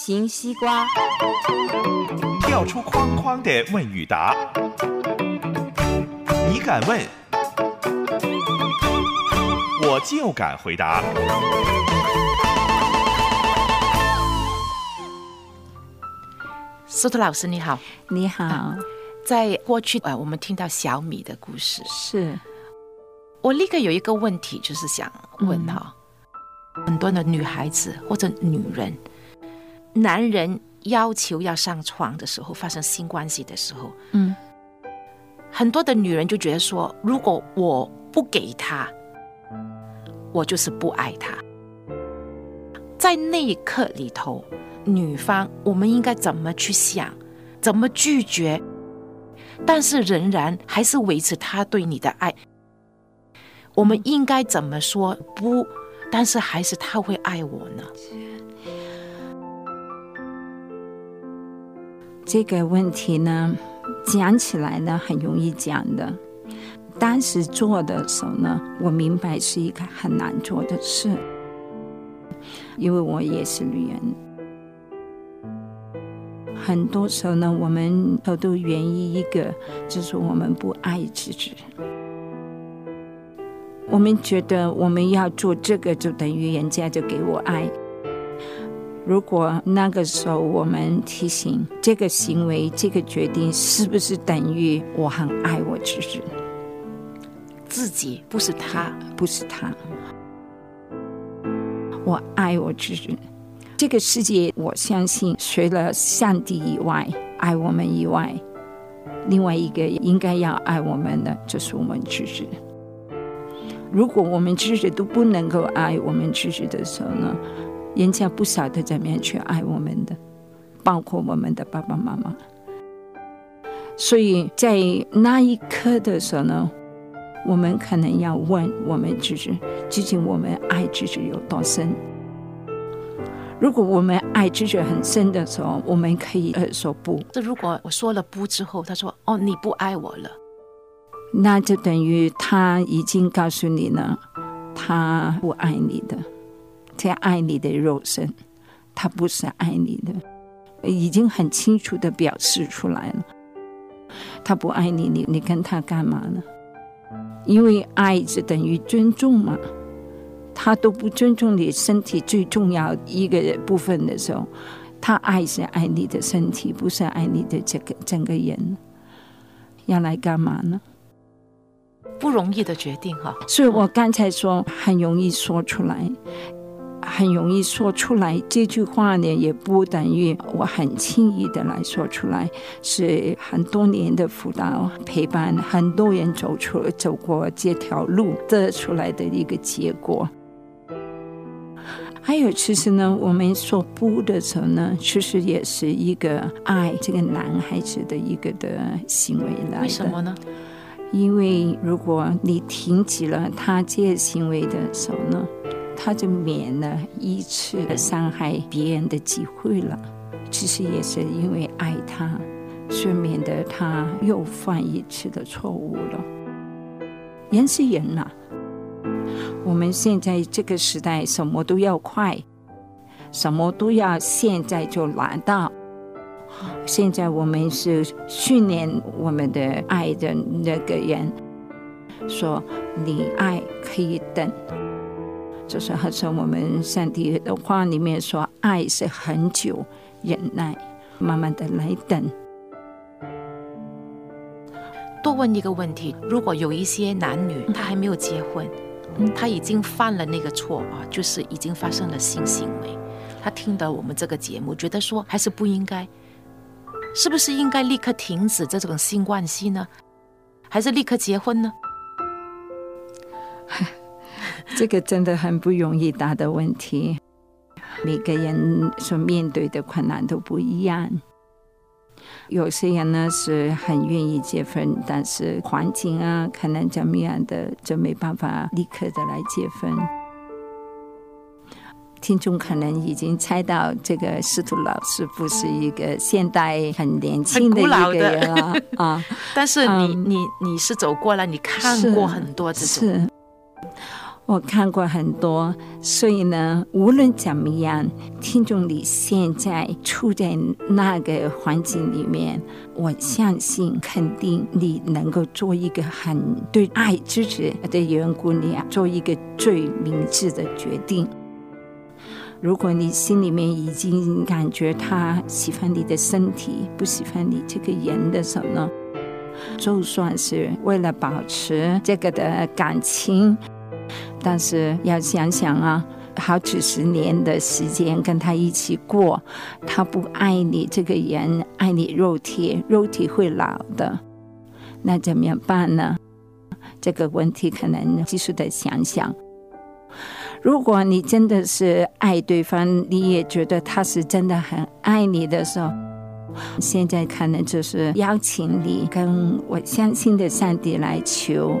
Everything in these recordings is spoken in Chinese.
声音。方形西瓜。跳出框框的问与答，你敢问，我就敢回答。苏特老师你好，你好。在过去呃，我们听到小米的故事，是我立刻有一个问题，就是想问哈，很多的女孩子或者女人，男人。要求要上床的时候，发生性关系的时候，嗯，很多的女人就觉得说，如果我不给他，我就是不爱他。在那一刻里头，女方我们应该怎么去想，怎么拒绝，但是仍然还是维持他对你的爱。我们应该怎么说不？但是还是他会爱我呢？这个问题呢，讲起来呢很容易讲的，当时做的时候呢，我明白是一个很难做的事，因为我也是女人。很多时候呢，我们都源于一个，就是我们不爱自己，我们觉得我们要做这个，就等于人家就给我爱。如果那个时候我们提醒这个行为、这个决定，是不是等于我很爱我自己？自己不是他，不是他。我爱我自己。这个世界，我相信，除了上帝以外，爱我们以外，另外一个应该要爱我们的，就是我们自己。如果我们自己都不能够爱我们自己的时候呢？人家不晓得怎么样去爱我们的，包括我们的爸爸妈妈。所以在那一刻的时候呢，我们可能要问我们自己：究竟我们爱自己有多深？如果我们爱自己很深的时候，我们可以呃说不。这如果我说了不之后，他说：“哦，你不爱我了。”那就等于他已经告诉你了，他不爱你的。在爱你的肉身，他不是爱你的，已经很清楚的表示出来了。他不爱你，你你跟他干嘛呢？因为爱是等于尊重嘛。他都不尊重你身体最重要一个部分的时候，他爱是爱你的身体，不是爱你的这个整个人。要来干嘛呢？不容易的决定哈。所以我刚才说很容易说出来。很容易说出来这句话呢，也不等于我很轻易的来说出来，是很多年的辅导陪伴，很多人走出走过这条路得出来的一个结果。还有，其实呢，我们说不的时候呢，其实也是一个爱这个男孩子的一个的行为来的。为什么呢？因为如果你停止了他这些行为的时候呢？他就免了一次伤害别人的机会了。其实也是因为爱他，所以免得他又犯一次的错误了。人是人呐，我们现在这个时代什么都要快，什么都要现在就拿到。现在我们是训练我们的爱的那个人，说你爱可以等。就是好像我们上帝的话里面说，爱是很久忍耐，慢慢的来等。多问一个问题：如果有一些男女他还没有结婚，他已经犯了那个错啊，就是已经发生了性行为，他听到我们这个节目，觉得说还是不应该，是不是应该立刻停止这种性关系呢？还是立刻结婚呢？这个真的很不容易答的问题，每个人所面对的困难都不一样。有些人呢是很愿意结婚，但是环境啊，可能怎么样的，就没办法立刻的来结婚。听众可能已经猜到，这个司徒老师不是一个现代很年轻的一个人了啊。但是你你你是走过来，你看过很多这种。是，我看过很多，所以呢，无论怎么样，听众你现在处在那个环境里面，我相信肯定你能够做一个很对爱支持的缘故，你做一个最明智的决定。如果你心里面已经感觉他喜欢你的身体，不喜欢你这个人的时候呢，就算是为了保持这个的感情，但是要想想啊，好几十年的时间跟他一起过，他不爱你这个人，爱你肉体，肉体会老的，那怎么样办呢？这个问题可能继续的想想。如果你真的是爱对方，你也觉得他是真的很爱你的时候，现在可能就是邀请你跟我相信的上帝来求，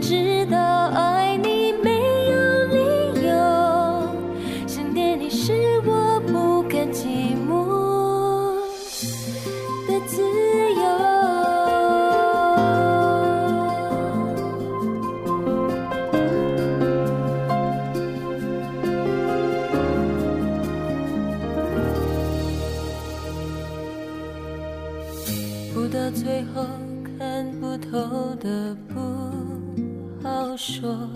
只知道爱你，没有理由。想念你是我不甘寂寞的自由。不到最后，看不透的不。说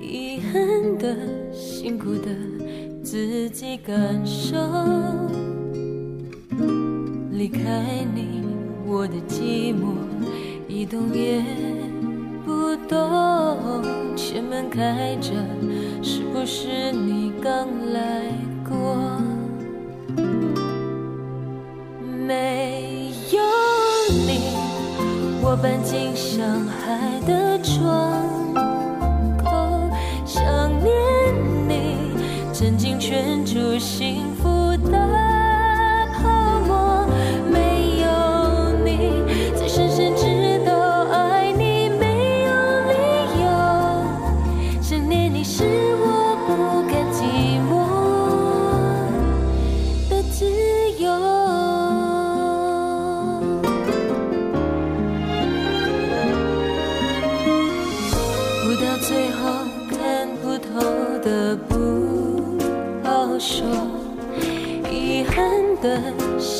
遗憾的、辛苦的，自己感受离开你，我的寂寞一动也不动。前门开着，是不是你刚来过？没有你，我搬进上海的窗口想念你曾经圈住幸福的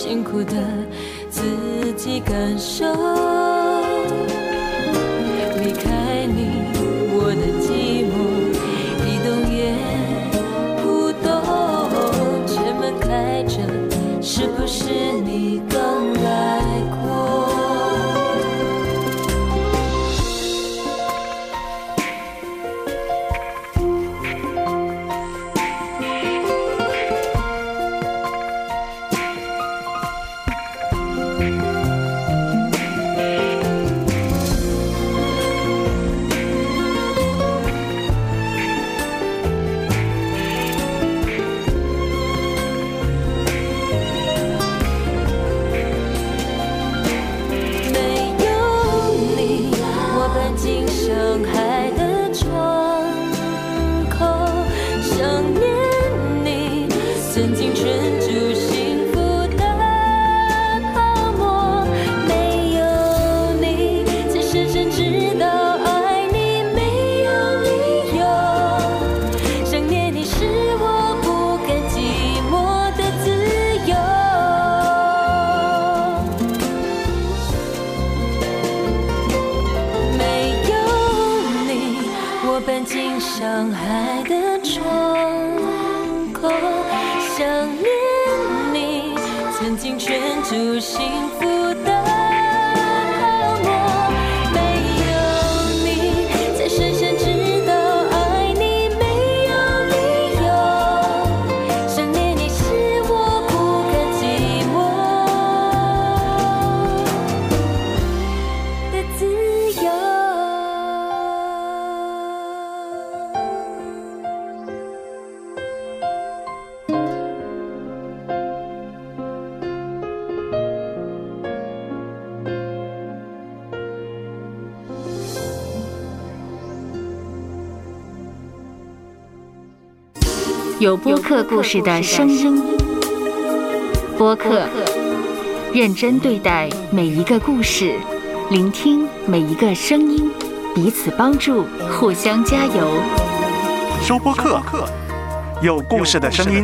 辛苦的想念你，曾经圈住幸福有播客故事的声音，播客认真对待每一个故事，聆听每一个声音，彼此帮助，互相加油。收播客，有故事的声音。